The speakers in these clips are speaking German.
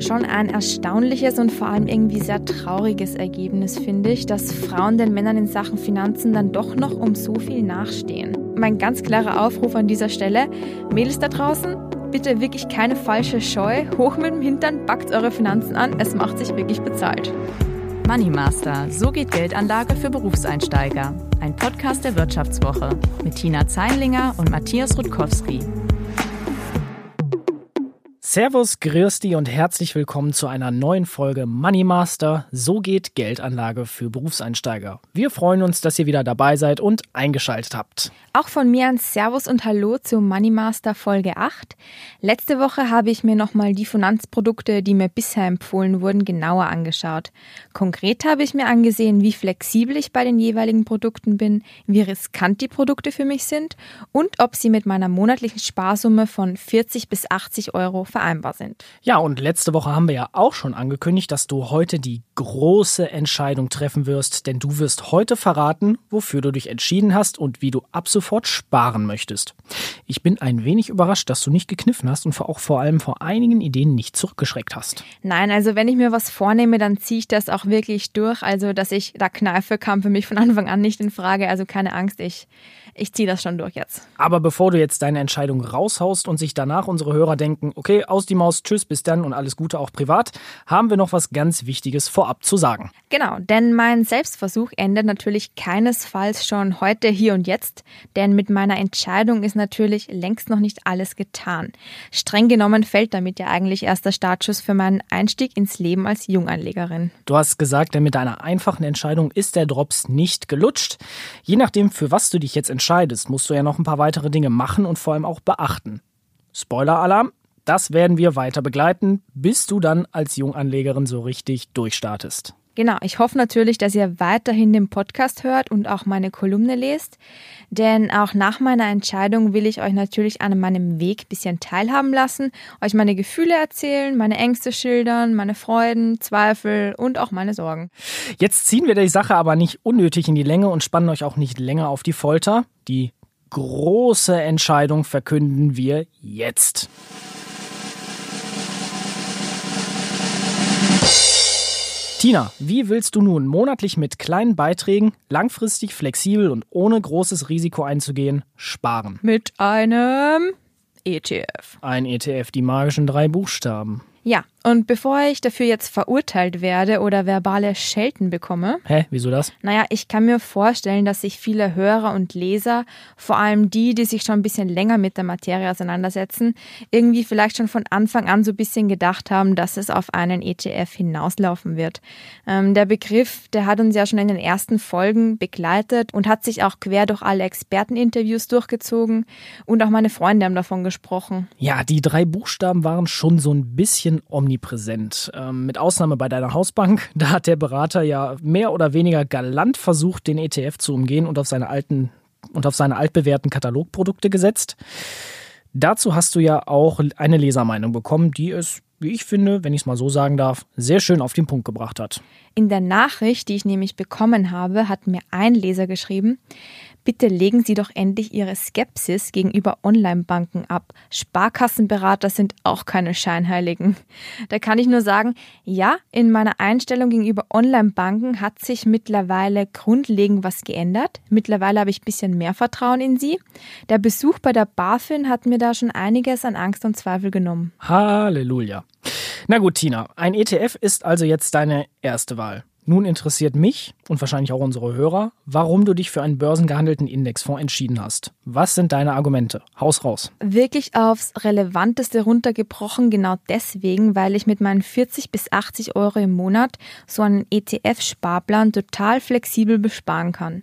Schon ein erstaunliches und vor allem irgendwie sehr trauriges Ergebnis finde ich, dass Frauen den Männern in Sachen Finanzen dann doch noch um so viel nachstehen. Mein ganz klarer Aufruf an dieser Stelle, Mädels da draußen, bitte wirklich keine falsche Scheu, hoch mit dem Hintern, packt eure Finanzen an, es macht sich wirklich bezahlt. Money Master, so geht Geldanlage für Berufseinsteiger. Ein Podcast der Wirtschaftswoche mit Tina Zeinlinger und Matthias Rutkowski. Servus, Grüßti und herzlich willkommen zu einer neuen Folge Money Master. So geht Geldanlage für Berufseinsteiger. Wir freuen uns, dass ihr wieder dabei seid und eingeschaltet habt. Auch von mir ein Servus und Hallo zu Money Master Folge 8. Letzte Woche habe ich mir nochmal die Finanzprodukte, die mir bisher empfohlen wurden, genauer angeschaut. Konkret habe ich mir angesehen, wie flexibel ich bei den jeweiligen Produkten bin, wie riskant die Produkte für mich sind und ob sie mit meiner monatlichen Sparsumme von 40 bis 80 Euro vereinbaren vereinbar sind. Ja, und letzte Woche haben wir ja auch schon angekündigt, dass du heute die große Entscheidung treffen wirst, denn du wirst heute verraten, wofür du dich entschieden hast und wie du ab sofort sparen möchtest. Ich bin ein wenig überrascht, dass du nicht gekniffen hast und auch vor allem vor einigen Ideen nicht zurückgeschreckt hast. Nein, also wenn ich mir was vornehme, dann ziehe ich das auch wirklich durch. Also, dass ich da kneife, kam für mich von Anfang an nicht in Frage. Also keine Angst, ich ich ziehe das schon durch jetzt. Aber bevor du jetzt deine Entscheidung raushaust und sich danach unsere Hörer denken, okay, aus die Maus, tschüss, bis dann und alles Gute auch privat, haben wir noch was ganz Wichtiges vorab zu sagen. Genau, denn mein Selbstversuch endet natürlich keinesfalls schon heute, hier und jetzt, denn mit meiner Entscheidung ist natürlich längst noch nicht alles getan. Streng genommen fällt damit ja eigentlich erst der Startschuss für meinen Einstieg ins Leben als Junganlegerin. Du hast gesagt, denn mit deiner einfachen Entscheidung ist der Drops nicht gelutscht. Je nachdem, für was du dich jetzt entscheidest, entscheidest, musst du ja noch ein paar weitere Dinge machen und vor allem auch beachten. Spoiler-Alarm, das werden wir weiter begleiten, bis du dann als Junganlegerin so richtig durchstartest. Genau, ich hoffe natürlich, dass ihr weiterhin den Podcast hört und auch meine Kolumne lest, denn auch nach meiner Entscheidung will ich euch natürlich an meinem Weg ein bisschen teilhaben lassen, euch meine Gefühle erzählen, meine Ängste schildern, meine Freuden, Zweifel und auch meine Sorgen. Jetzt ziehen wir die Sache aber nicht unnötig in die Länge und spannen euch auch nicht länger auf die Folter. Die große Entscheidung verkünden wir jetzt. Tina, wie willst du nun monatlich mit kleinen Beiträgen, langfristig flexibel und ohne großes Risiko einzugehen, sparen? Mit einem ETF. Ein ETF, die magischen drei Buchstaben. Ja, und bevor ich dafür jetzt verurteilt werde oder verbale Schelten bekomme. Hä, wieso das? Naja, ich kann mir vorstellen, dass sich viele Hörer und Leser, vor allem die, die sich schon ein bisschen länger mit der Materie auseinandersetzen, irgendwie vielleicht schon von Anfang an so ein bisschen gedacht haben, dass es auf einen ETF hinauslaufen wird. Ähm, der Begriff, der hat uns ja schon in den ersten Folgen begleitet und hat sich auch quer durch alle Experteninterviews durchgezogen und auch meine Freunde haben davon gesprochen. Ja, die drei Buchstaben waren schon so ein bisschen omnipräsent omnipräsent. Ähm, mit Ausnahme bei deiner Hausbank, da hat der Berater ja mehr oder weniger galant versucht, den ETF zu umgehen und auf seine alten und auf seine altbewährten Katalogprodukte gesetzt. Dazu hast du ja auch eine Lesermeinung bekommen, die es, wie ich finde, wenn ich es mal so sagen darf, sehr schön auf den Punkt gebracht hat. In der Nachricht, die ich nämlich bekommen habe, hat mir ein Leser geschrieben, Bitte legen Sie doch endlich Ihre Skepsis gegenüber Online-Banken ab. Sparkassenberater sind auch keine Scheinheiligen. Da kann ich nur sagen, ja, in meiner Einstellung gegenüber Online-Banken hat sich mittlerweile grundlegend was geändert. Mittlerweile habe ich ein bisschen mehr Vertrauen in sie. Der Besuch bei der BaFin hat mir da schon einiges an Angst und Zweifel genommen. Halleluja. Na gut, Tina, ein ETF ist also jetzt deine erste Wahl. Nun interessiert mich und wahrscheinlich auch unsere Hörer, warum du dich für einen börsengehandelten Indexfonds entschieden hast. Was sind deine Argumente? Haus raus. Wirklich aufs Relevanteste runtergebrochen, genau deswegen, weil ich mit meinen 40 bis 80 Euro im Monat so einen ETF-Sparplan total flexibel besparen kann.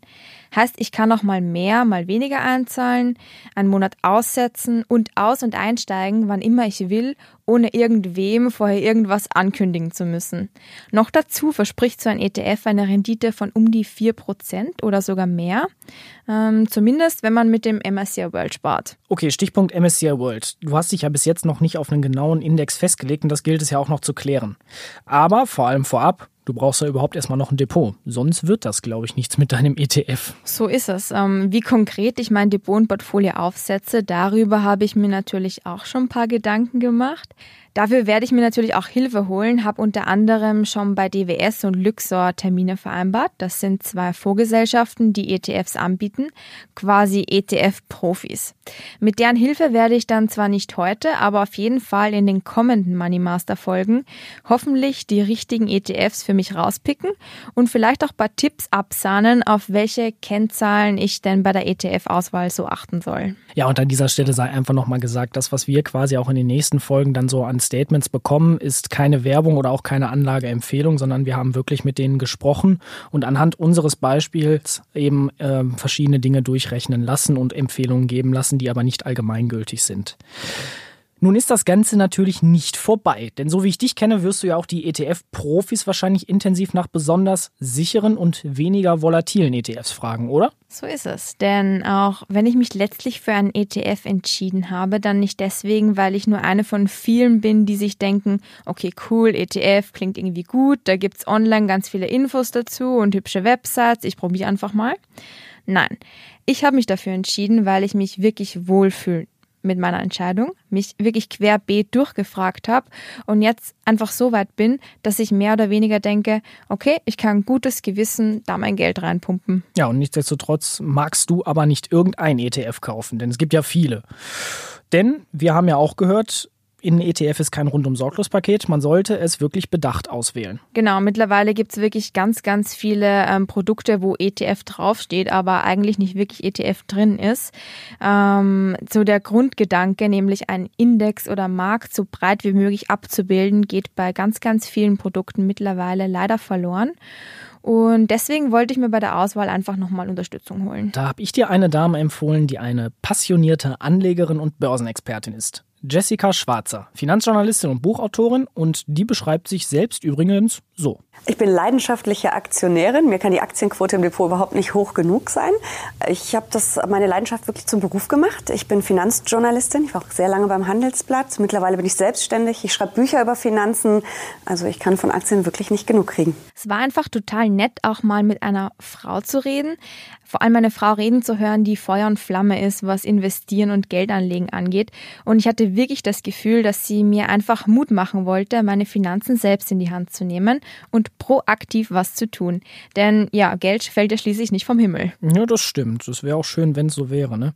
Heißt, ich kann auch mal mehr, mal weniger einzahlen, einen Monat aussetzen und aus- und einsteigen, wann immer ich will, ohne irgendwem vorher irgendwas ankündigen zu müssen. Noch dazu verspricht so ein ETF eine Rendite von um die 4% oder sogar mehr. Ähm, zumindest, wenn man mit dem MSCI World spart. Okay, Stichpunkt MSCI World. Du hast dich ja bis jetzt noch nicht auf einen genauen Index festgelegt und das gilt es ja auch noch zu klären. Aber vor allem vorab, Du brauchst ja überhaupt erstmal noch ein Depot. Sonst wird das, glaube ich, nichts mit deinem ETF. So ist es. Ähm, wie konkret ich mein Depot und Portfolio aufsetze, darüber habe ich mir natürlich auch schon ein paar Gedanken gemacht. Dafür werde ich mir natürlich auch Hilfe holen, habe unter anderem schon bei DWS und Luxor Termine vereinbart. Das sind zwei Vorgesellschaften, die ETFs anbieten, quasi ETF-Profis. Mit deren Hilfe werde ich dann zwar nicht heute, aber auf jeden Fall in den kommenden Money Master Folgen hoffentlich die richtigen ETFs für mich rauspicken und vielleicht auch ein paar Tipps absahnen, auf welche Kennzahlen ich denn bei der ETF-Auswahl so achten soll. Ja, und an dieser Stelle sei einfach nochmal gesagt, das, was wir quasi auch in den nächsten Folgen dann so an Statements bekommen, ist keine Werbung oder auch keine Anlageempfehlung, sondern wir haben wirklich mit denen gesprochen und anhand unseres Beispiels eben äh, verschiedene Dinge durchrechnen lassen und Empfehlungen geben lassen, die aber nicht allgemeingültig sind. Nun ist das Ganze natürlich nicht vorbei, denn so wie ich dich kenne, wirst du ja auch die ETF-Profis wahrscheinlich intensiv nach besonders sicheren und weniger volatilen ETFs fragen, oder? So ist es, denn auch wenn ich mich letztlich für einen ETF entschieden habe, dann nicht deswegen, weil ich nur eine von vielen bin, die sich denken, okay, cool, ETF klingt irgendwie gut, da gibt's online ganz viele Infos dazu und hübsche Websites, ich probiere einfach mal. Nein, ich habe mich dafür entschieden, weil ich mich wirklich wohlfühle mit meiner Entscheidung, mich wirklich querbeet durchgefragt habe und jetzt einfach so weit bin, dass ich mehr oder weniger denke, okay, ich kann gutes Gewissen da mein Geld reinpumpen. Ja, und nichtsdestotrotz magst du aber nicht irgendein ETF kaufen, denn es gibt ja viele. Denn wir haben ja auch gehört, in ETF ist kein rundum sorglos Paket. Man sollte es wirklich bedacht auswählen. Genau, mittlerweile gibt es wirklich ganz, ganz viele ähm, Produkte, wo ETF draufsteht, aber eigentlich nicht wirklich ETF drin ist. Ähm, so der Grundgedanke, nämlich einen Index oder Markt so breit wie möglich abzubilden, geht bei ganz, ganz vielen Produkten mittlerweile leider verloren. Und deswegen wollte ich mir bei der Auswahl einfach nochmal Unterstützung holen. Da habe ich dir eine Dame empfohlen, die eine passionierte Anlegerin und Börsenexpertin ist. Jessica Schwarzer, Finanzjournalistin und Buchautorin und die beschreibt sich selbst übrigens so. Ich bin leidenschaftliche Aktionärin. Mir kann die Aktienquote im Depot überhaupt nicht hoch genug sein. Ich habe das meine Leidenschaft wirklich zum Beruf gemacht. Ich bin Finanzjournalistin. Ich war auch sehr lange beim Handelsblatt. Mittlerweile bin ich selbstständig. Ich schreibe Bücher über Finanzen. Also ich kann von Aktien wirklich nicht genug kriegen. Es war einfach total nett, auch mal mit einer Frau zu reden. Vor allem eine Frau reden zu hören, die Feuer und Flamme ist, was Investieren und Geldanlegen angeht. Und ich hatte wirklich das Gefühl, dass sie mir einfach Mut machen wollte, meine Finanzen selbst in die Hand zu nehmen und proaktiv was zu tun. Denn ja, Geld fällt ja schließlich nicht vom Himmel. Ja, das stimmt. Das wäre auch schön, wenn es so wäre. Ne?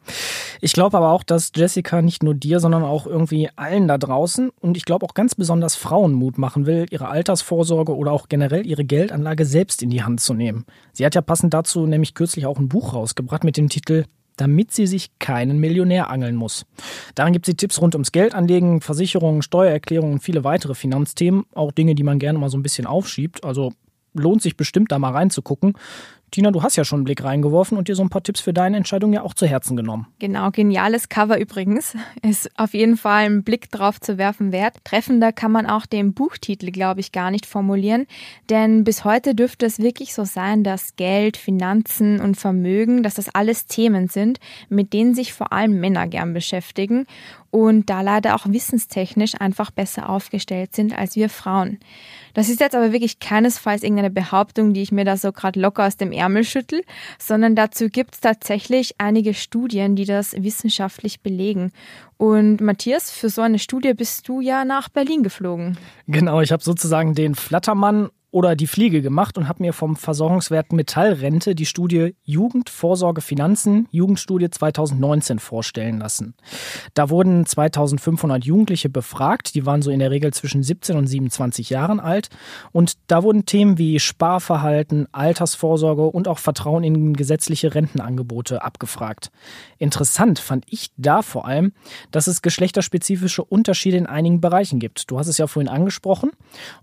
Ich glaube aber auch, dass Jessica nicht nur dir, sondern auch irgendwie allen da draußen und ich glaube auch ganz besonders Frauen Mut machen will, ihre Altersvorsorge oder auch generell ihre Geldanlage selbst in die Hand zu nehmen. Sie hat ja passend dazu nämlich kürzlich auch ein Buch rausgebracht mit dem Titel damit sie sich keinen Millionär angeln muss. Darin gibt sie Tipps rund ums Geldanlegen, Versicherungen, Steuererklärungen und viele weitere Finanzthemen, auch Dinge, die man gerne mal so ein bisschen aufschiebt. Also lohnt sich bestimmt da mal reinzugucken. Tina, du hast ja schon einen Blick reingeworfen und dir so ein paar Tipps für deine Entscheidung ja auch zu Herzen genommen. Genau, geniales Cover übrigens. Ist auf jeden Fall ein Blick drauf zu werfen wert. Treffender kann man auch den Buchtitel, glaube ich, gar nicht formulieren. Denn bis heute dürfte es wirklich so sein, dass Geld, Finanzen und Vermögen, dass das alles Themen sind, mit denen sich vor allem Männer gern beschäftigen und da leider auch wissenstechnisch einfach besser aufgestellt sind als wir Frauen. Das ist jetzt aber wirklich keinesfalls irgendeine Behauptung, die ich mir da so gerade locker aus dem Ärmel schüttel, sondern dazu gibt es tatsächlich einige Studien, die das wissenschaftlich belegen. Und Matthias, für so eine Studie bist du ja nach Berlin geflogen. Genau, ich habe sozusagen den Flattermann oder die Fliege gemacht und habe mir vom Versorgungswert Metallrente die Studie Jugendvorsorge Finanzen, Jugendstudie 2019 vorstellen lassen. Da wurden 2500 Jugendliche befragt, die waren so in der Regel zwischen 17 und 27 Jahren alt und da wurden Themen wie Sparverhalten, Altersvorsorge und auch Vertrauen in gesetzliche Rentenangebote abgefragt. Interessant fand ich da vor allem, dass es geschlechterspezifische Unterschiede in einigen Bereichen gibt. Du hast es ja vorhin angesprochen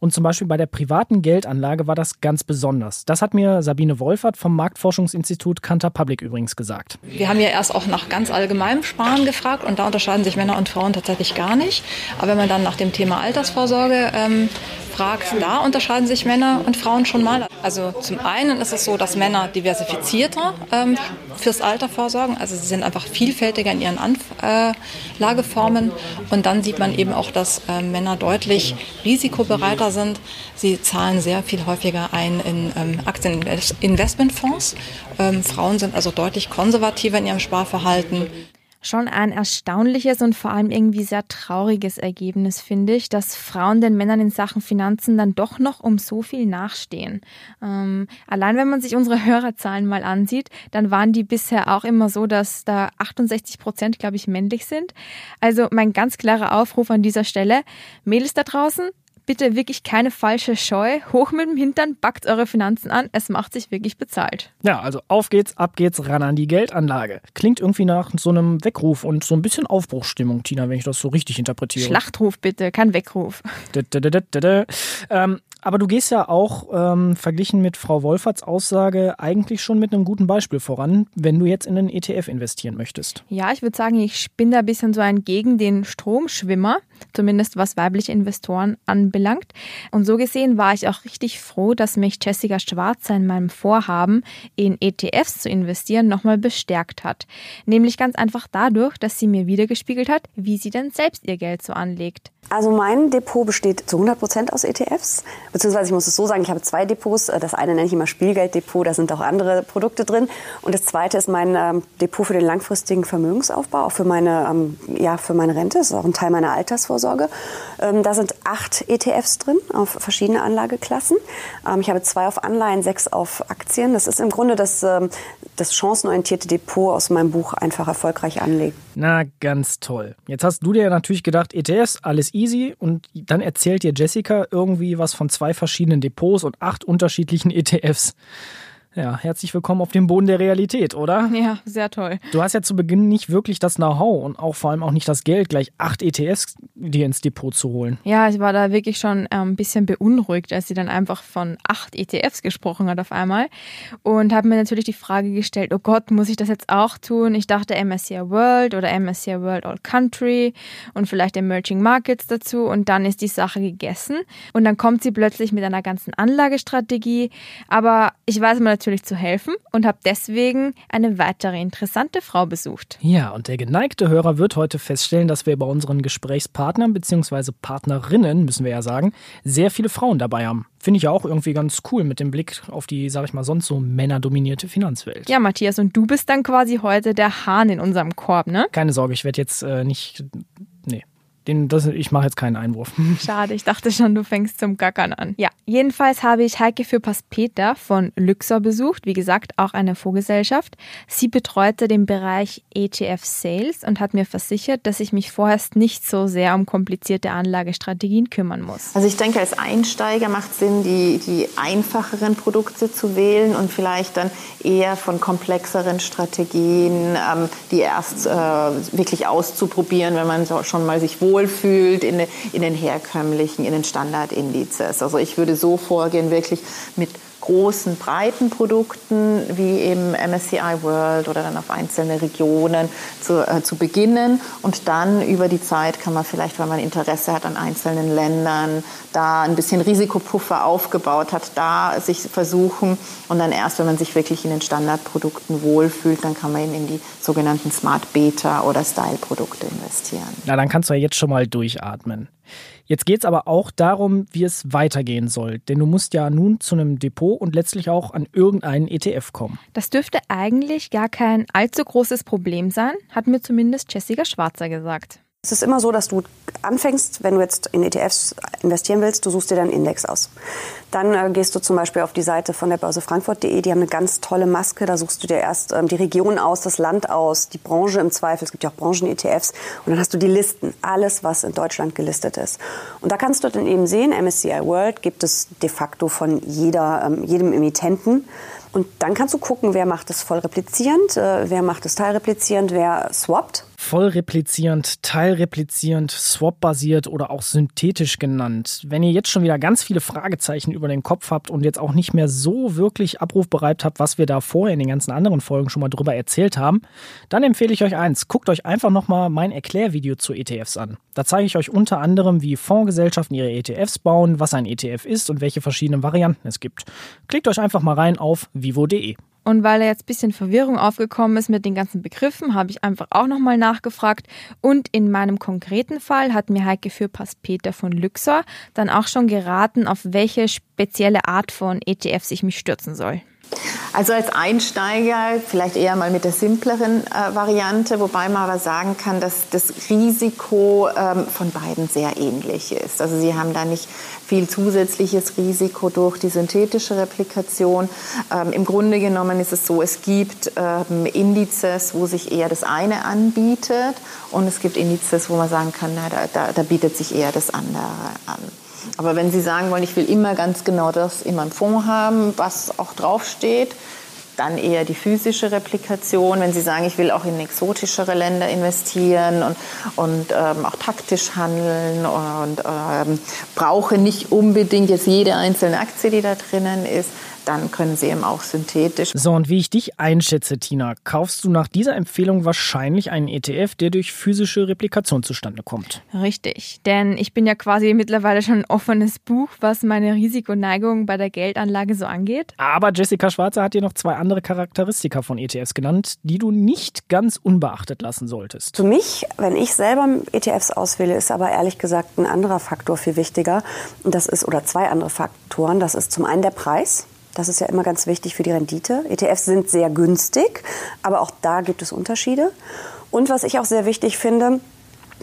und zum Beispiel bei der privaten Geld Geldanlage war das ganz besonders. Das hat mir Sabine Wolfert vom Marktforschungsinstitut Kantar Public übrigens gesagt. Wir haben ja erst auch nach ganz allgemeinem Sparen gefragt und da unterscheiden sich Männer und Frauen tatsächlich gar nicht. Aber wenn man dann nach dem Thema Altersvorsorge ähm, fragt, da unterscheiden sich Männer und Frauen schon mal. Also zum einen ist es so, dass Männer diversifizierter ähm, fürs Alter vorsorgen. Also sie sind einfach vielfältiger in ihren Anlageformen. Und dann sieht man eben auch, dass äh, Männer deutlich risikobereiter sind. Sie zahlen sehr viel häufiger ein in ähm, Aktieninvestmentfonds. Ähm, Frauen sind also deutlich konservativer in ihrem Sparverhalten. Schon ein erstaunliches und vor allem irgendwie sehr trauriges Ergebnis, finde ich, dass Frauen den Männern in Sachen Finanzen dann doch noch um so viel nachstehen. Ähm, allein wenn man sich unsere Hörerzahlen mal ansieht, dann waren die bisher auch immer so, dass da 68 Prozent, glaube ich, männlich sind. Also mein ganz klarer Aufruf an dieser Stelle, Mädels da draußen, bitte wirklich keine falsche Scheu. Hoch mit dem Hintern, backt eure Finanzen an. Es macht sich wirklich bezahlt. Ja, also auf geht's, ab geht's, ran an die Geldanlage. Klingt irgendwie nach so einem Weckruf und so ein bisschen Aufbruchsstimmung, Tina, wenn ich das so richtig interpretiere. Schlachtruf bitte, kein Weckruf. Ähm, aber du gehst ja auch ähm, verglichen mit Frau Wolferts Aussage eigentlich schon mit einem guten Beispiel voran, wenn du jetzt in einen ETF investieren möchtest. Ja, ich würde sagen, ich bin da ein bisschen so ein gegen den Stromschwimmer, zumindest was weibliche Investoren anbelangt. Und so gesehen war ich auch richtig froh, dass mich Jessica Schwarzer in meinem Vorhaben, in ETFs zu investieren, nochmal bestärkt hat. Nämlich ganz einfach dadurch, dass sie mir wiedergespiegelt hat, wie sie denn selbst ihr Geld so anlegt. Also mein Depot besteht zu 100 Prozent aus ETFs. Beziehungsweise ich muss es so sagen, ich habe zwei Depots. Das eine nenne ich immer Spielgelddepot, da sind auch andere Produkte drin. Und das zweite ist mein ähm, Depot für den langfristigen Vermögensaufbau, auch für meine, ähm, ja, für meine Rente. Das ist auch ein Teil meiner Altersvorsorge. Ähm, da sind acht ETFs drin auf verschiedene Anlageklassen. Ähm, ich habe zwei auf Anleihen, sechs auf Aktien. Das ist im Grunde das, ähm, das chancenorientierte Depot aus meinem Buch Einfach erfolgreich anlegen. Na, ganz toll. Jetzt hast du dir natürlich gedacht, ETFs, alles easy. Und dann erzählt dir Jessica irgendwie was von zwei verschiedenen Depots und acht unterschiedlichen ETFs. Ja, herzlich willkommen auf dem Boden der Realität, oder? Ja, sehr toll. Du hast ja zu Beginn nicht wirklich das Know-how und auch vor allem auch nicht das Geld, gleich acht ETFs dir ins Depot zu holen. Ja, ich war da wirklich schon ähm, ein bisschen beunruhigt, als sie dann einfach von acht ETFs gesprochen hat auf einmal und habe mir natürlich die Frage gestellt, oh Gott, muss ich das jetzt auch tun? Ich dachte MSCI World oder MSCI World All Country und vielleicht Emerging Markets dazu und dann ist die Sache gegessen und dann kommt sie plötzlich mit einer ganzen Anlagestrategie, aber ich weiß mal natürlich zu helfen und habe deswegen eine weitere interessante Frau besucht. Ja, und der geneigte Hörer wird heute feststellen, dass wir bei unseren Gesprächspartnern bzw. Partnerinnen, müssen wir ja sagen, sehr viele Frauen dabei haben. Finde ich ja auch irgendwie ganz cool mit dem Blick auf die, sag ich mal, sonst so männerdominierte Finanzwelt. Ja, Matthias, und du bist dann quasi heute der Hahn in unserem Korb, ne? Keine Sorge, ich werde jetzt äh, nicht. Nee. Den, das, ich mache jetzt keinen Einwurf. Schade, ich dachte schon, du fängst zum Gackern an. Ja, jedenfalls habe ich Heike für Peter von Luxor besucht, wie gesagt, auch eine Fondsgesellschaft. Sie betreute den Bereich ETF Sales und hat mir versichert, dass ich mich vorerst nicht so sehr um komplizierte Anlagestrategien kümmern muss. Also ich denke, als Einsteiger macht es Sinn, die, die einfacheren Produkte zu wählen und vielleicht dann eher von komplexeren Strategien, ähm, die erst äh, wirklich auszuprobieren, wenn man so, schon mal sich wohl wohlfühlt in, in den herkömmlichen, in den Standardindizes. Also ich würde so vorgehen, wirklich mit großen, breiten Produkten wie eben MSCI World oder dann auf einzelne Regionen zu, äh, zu beginnen. Und dann über die Zeit kann man vielleicht, wenn man Interesse hat an einzelnen Ländern, da ein bisschen Risikopuffer aufgebaut hat, da sich versuchen. Und dann erst, wenn man sich wirklich in den Standardprodukten wohlfühlt, dann kann man eben in die sogenannten Smart Beta oder Style-Produkte investieren. Na, dann kannst du ja jetzt schon mal durchatmen. Jetzt geht es aber auch darum, wie es weitergehen soll. Denn du musst ja nun zu einem Depot und letztlich auch an irgendeinen ETF kommen. Das dürfte eigentlich gar kein allzu großes Problem sein, hat mir zumindest Jessica Schwarzer gesagt. Es ist immer so, dass du anfängst, wenn du jetzt in ETFs investieren willst, du suchst dir dann einen Index aus. Dann äh, gehst du zum Beispiel auf die Seite von der Börse Frankfurt.de, die haben eine ganz tolle Maske, da suchst du dir erst ähm, die Region aus, das Land aus, die Branche im Zweifel, es gibt ja auch Branchen-ETFs und dann hast du die Listen, alles, was in Deutschland gelistet ist. Und da kannst du dann eben sehen, MSCI World gibt es de facto von jeder, ähm, jedem Emittenten. Und dann kannst du gucken, wer macht es voll replizierend, äh, wer macht es teilreplizierend, wer swappt voll replizierend, teilreplizierend, swap-basiert oder auch synthetisch genannt. Wenn ihr jetzt schon wieder ganz viele Fragezeichen über den Kopf habt und jetzt auch nicht mehr so wirklich abrufbereit habt, was wir da vorher in den ganzen anderen Folgen schon mal drüber erzählt haben, dann empfehle ich euch eins. Guckt euch einfach nochmal mein Erklärvideo zu ETFs an. Da zeige ich euch unter anderem, wie Fondsgesellschaften ihre ETFs bauen, was ein ETF ist und welche verschiedenen Varianten es gibt. Klickt euch einfach mal rein auf vivo.de. Und weil da jetzt ein bisschen Verwirrung aufgekommen ist mit den ganzen Begriffen, habe ich einfach auch nochmal nachgefragt. Und in meinem konkreten Fall hat mir Heike Fürpass Peter von Luxor dann auch schon geraten, auf welche spezielle Art von ETFs ich mich stürzen soll. Also als Einsteiger vielleicht eher mal mit der simpleren äh, Variante, wobei man aber sagen kann, dass das Risiko ähm, von beiden sehr ähnlich ist. Also Sie haben da nicht viel zusätzliches Risiko durch die synthetische Replikation. Ähm, Im Grunde genommen ist es so, es gibt ähm, Indizes, wo sich eher das eine anbietet und es gibt Indizes, wo man sagen kann, na, da, da, da bietet sich eher das andere an. Aber wenn Sie sagen wollen, ich will immer ganz genau das in meinem Fonds haben, was auch draufsteht, dann eher die physische Replikation. Wenn Sie sagen, ich will auch in exotischere Länder investieren und, und ähm, auch taktisch handeln und ähm, brauche nicht unbedingt jetzt jede einzelne Aktie, die da drinnen ist, dann können sie eben auch synthetisch. So, und wie ich dich einschätze, Tina, kaufst du nach dieser Empfehlung wahrscheinlich einen ETF, der durch physische Replikation zustande kommt. Richtig, denn ich bin ja quasi mittlerweile schon ein offenes Buch, was meine Risikoneigung bei der Geldanlage so angeht. Aber Jessica Schwarzer hat dir noch zwei andere Charakteristika von ETFs genannt, die du nicht ganz unbeachtet lassen solltest. Für mich, wenn ich selber ETFs auswähle, ist aber ehrlich gesagt ein anderer Faktor viel wichtiger. Und das ist, oder zwei andere Faktoren. Das ist zum einen der Preis. Das ist ja immer ganz wichtig für die Rendite. ETFs sind sehr günstig, aber auch da gibt es Unterschiede. Und was ich auch sehr wichtig finde,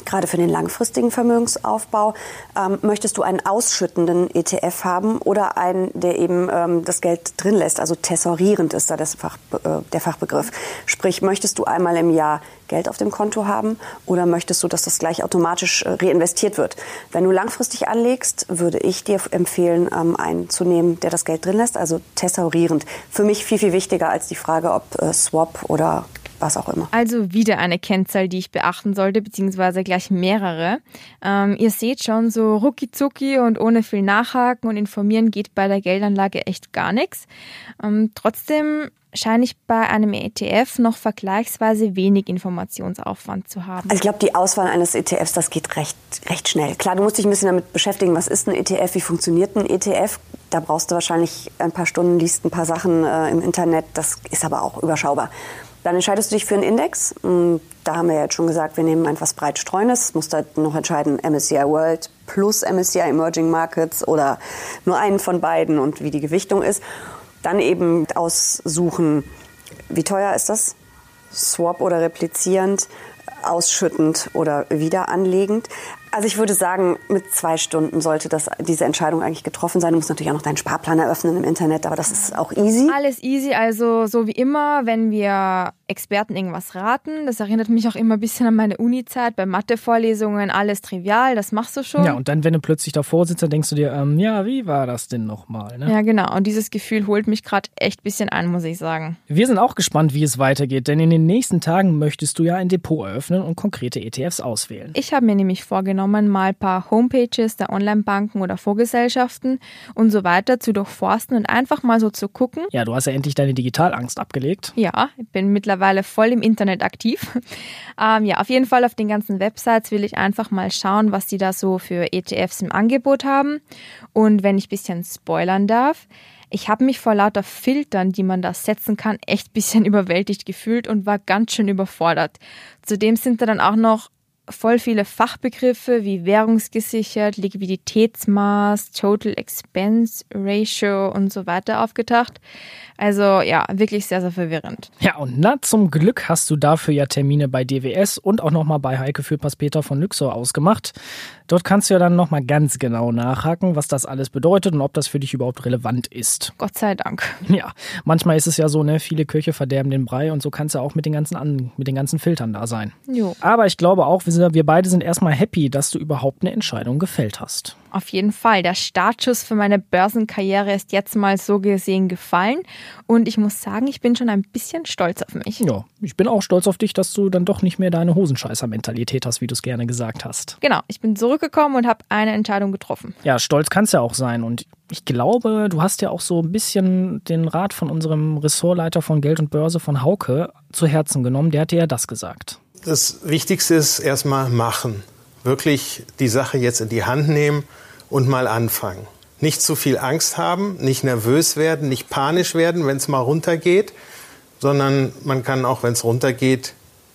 gerade für den langfristigen Vermögensaufbau, ähm, möchtest du einen ausschüttenden ETF haben oder einen, der eben ähm, das Geld drin lässt, also tessorierend ist da Fach, äh, der Fachbegriff. Sprich, möchtest du einmal im Jahr Geld auf dem Konto haben oder möchtest du, dass das gleich automatisch äh, reinvestiert wird? Wenn du langfristig anlegst, würde ich dir empfehlen, ähm, einen zu nehmen, der das Geld drin lässt, also tessorierend. Für mich viel, viel wichtiger als die Frage, ob äh, Swap oder was auch immer. Also wieder eine Kennzahl, die ich beachten sollte, beziehungsweise gleich mehrere. Ähm, ihr seht schon, so rucki zucki und ohne viel Nachhaken und informieren geht bei der Geldanlage echt gar nichts. Ähm, trotzdem scheine ich bei einem ETF noch vergleichsweise wenig Informationsaufwand zu haben. Also ich glaube, die Auswahl eines ETFs, das geht recht, recht schnell. Klar, du musst dich ein bisschen damit beschäftigen, was ist ein ETF, wie funktioniert ein ETF. Da brauchst du wahrscheinlich ein paar Stunden, liest ein paar Sachen äh, im Internet. Das ist aber auch überschaubar. Dann entscheidest du dich für einen Index. Mm, da haben wir ja jetzt schon gesagt, wir nehmen etwas breit streunes. Musst halt noch entscheiden, MSCI World plus MSCI Emerging Markets oder nur einen von beiden und wie die Gewichtung ist. Dann eben aussuchen, wie teuer ist das? Swap oder replizierend, ausschüttend oder wieder anlegend. Also ich würde sagen, mit zwei Stunden sollte das, diese Entscheidung eigentlich getroffen sein. Du musst natürlich auch noch deinen Sparplan eröffnen im Internet, aber das ist auch easy. Alles easy, also so wie immer, wenn wir Experten irgendwas raten. Das erinnert mich auch immer ein bisschen an meine Uni-Zeit, bei Mathe-Vorlesungen, alles trivial, das machst du schon. Ja, und dann, wenn du plötzlich davor sitzt, dann denkst du dir, ähm, ja, wie war das denn nochmal? Ne? Ja, genau. Und dieses Gefühl holt mich gerade echt ein bisschen ein, muss ich sagen. Wir sind auch gespannt, wie es weitergeht, denn in den nächsten Tagen möchtest du ja ein Depot eröffnen und konkrete ETFs auswählen. Ich habe mir nämlich vorgenommen, mal ein paar Homepages der Online-Banken oder Vorgesellschaften und so weiter zu durchforsten und einfach mal so zu gucken. Ja, du hast ja endlich deine Digitalangst abgelegt. Ja, ich bin mittlerweile mittlerweile voll im Internet aktiv. Ähm, ja, auf jeden Fall auf den ganzen Websites will ich einfach mal schauen, was die da so für ETFs im Angebot haben. Und wenn ich ein bisschen spoilern darf, ich habe mich vor lauter Filtern, die man da setzen kann, echt ein bisschen überwältigt gefühlt und war ganz schön überfordert. Zudem sind da dann auch noch voll viele Fachbegriffe wie währungsgesichert, Liquiditätsmaß, Total Expense Ratio und so weiter aufgetaucht. Also ja, wirklich sehr, sehr verwirrend. Ja, und na, zum Glück hast du dafür ja Termine bei DWS und auch nochmal bei Heike Fürpass-Peter von Luxor ausgemacht. Dort kannst du ja dann nochmal ganz genau nachhaken, was das alles bedeutet und ob das für dich überhaupt relevant ist. Gott sei Dank. Ja, manchmal ist es ja so, ne, viele Köche verderben den Brei und so kannst du auch mit den ganzen, An mit den ganzen Filtern da sein. Jo. Aber ich glaube auch, wir, sind, wir beide sind erstmal happy, dass du überhaupt eine Entscheidung gefällt hast. Auf jeden Fall. Der Startschuss für meine Börsenkarriere ist jetzt mal so gesehen gefallen. Und ich muss sagen, ich bin schon ein bisschen stolz auf mich. Ja, ich bin auch stolz auf dich, dass du dann doch nicht mehr deine Hosenscheißer-Mentalität hast, wie du es gerne gesagt hast. Genau, ich bin zurückgekommen und habe eine Entscheidung getroffen. Ja, stolz kann es ja auch sein. Und ich glaube, du hast ja auch so ein bisschen den Rat von unserem Ressortleiter von Geld und Börse von Hauke zu Herzen genommen. Der hat dir ja das gesagt. Das Wichtigste ist erstmal machen. Wirklich die Sache jetzt in die Hand nehmen und mal anfangen. Nicht zu viel Angst haben, nicht nervös werden, nicht panisch werden, wenn es mal runtergeht, sondern man kann auch, wenn es runtergeht,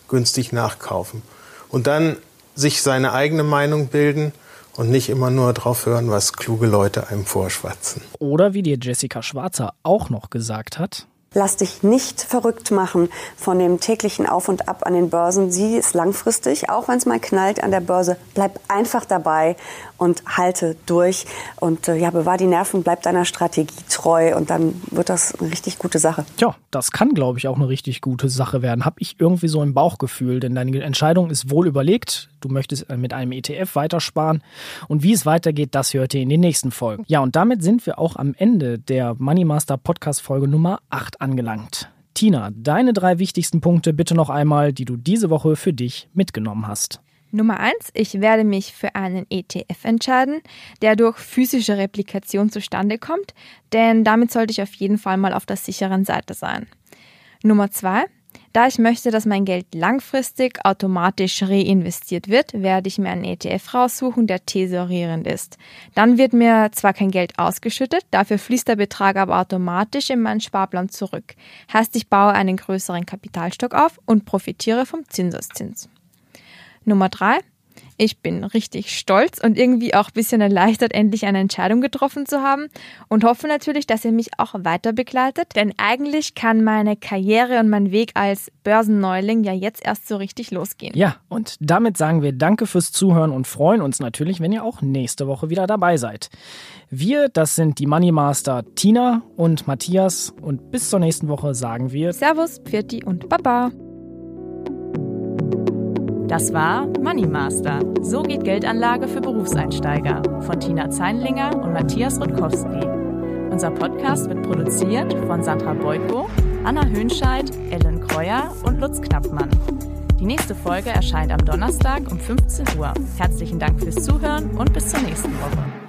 günstig nachkaufen. Und dann sich seine eigene Meinung bilden und nicht immer nur drauf hören, was kluge Leute einem vorschwatzen. Oder wie dir Jessica Schwarzer auch noch gesagt hat, Lass dich nicht verrückt machen von dem täglichen Auf und Ab an den Börsen. Sieh es langfristig, auch wenn es mal knallt an der Börse. Bleib einfach dabei und halte durch. Und äh, ja, bewahr die Nerven, bleib deiner Strategie treu und dann wird das eine richtig gute Sache. Tja, das kann, glaube ich, auch eine richtig gute Sache werden. Habe ich irgendwie so ein Bauchgefühl, denn deine Entscheidung ist wohl überlegt. Du möchtest äh, mit einem ETF weitersparen. Und wie es weitergeht, das hört ihr in den nächsten Folgen. Ja, und damit sind wir auch am Ende der Money Master Podcast Folge Nummer 8 angelangt. Tina, deine drei wichtigsten Punkte bitte noch einmal, die du diese Woche für dich mitgenommen hast. Nummer eins, ich werde mich für einen ETF entscheiden, der durch physische Replikation zustande kommt, denn damit sollte ich auf jeden Fall mal auf der sicheren Seite sein. Nummer zwei, da ich möchte, dass mein Geld langfristig automatisch reinvestiert wird, werde ich mir einen ETF raussuchen, der tesorierend ist. Dann wird mir zwar kein Geld ausgeschüttet, dafür fließt der Betrag aber automatisch in meinen Sparplan zurück. Heißt, ich baue einen größeren Kapitalstock auf und profitiere vom Zinseszins. Nummer drei, ich bin richtig stolz und irgendwie auch ein bisschen erleichtert, endlich eine Entscheidung getroffen zu haben und hoffe natürlich, dass ihr mich auch weiter begleitet, denn eigentlich kann meine Karriere und mein Weg als Börsenneuling ja jetzt erst so richtig losgehen. Ja, und damit sagen wir Danke fürs Zuhören und freuen uns natürlich, wenn ihr auch nächste Woche wieder dabei seid. Wir, das sind die Money Master Tina und Matthias und bis zur nächsten Woche sagen wir Servus, Pfirti und Baba. Das war Money Master. So geht Geldanlage für Berufseinsteiger von Tina Zeinlinger und Matthias Rutkowski. Unser Podcast wird produziert von Sandra Beuko, Anna Höhnscheid, Ellen Kreuer und Lutz Knappmann. Die nächste Folge erscheint am Donnerstag um 15 Uhr. Herzlichen Dank fürs Zuhören und bis zur nächsten Woche.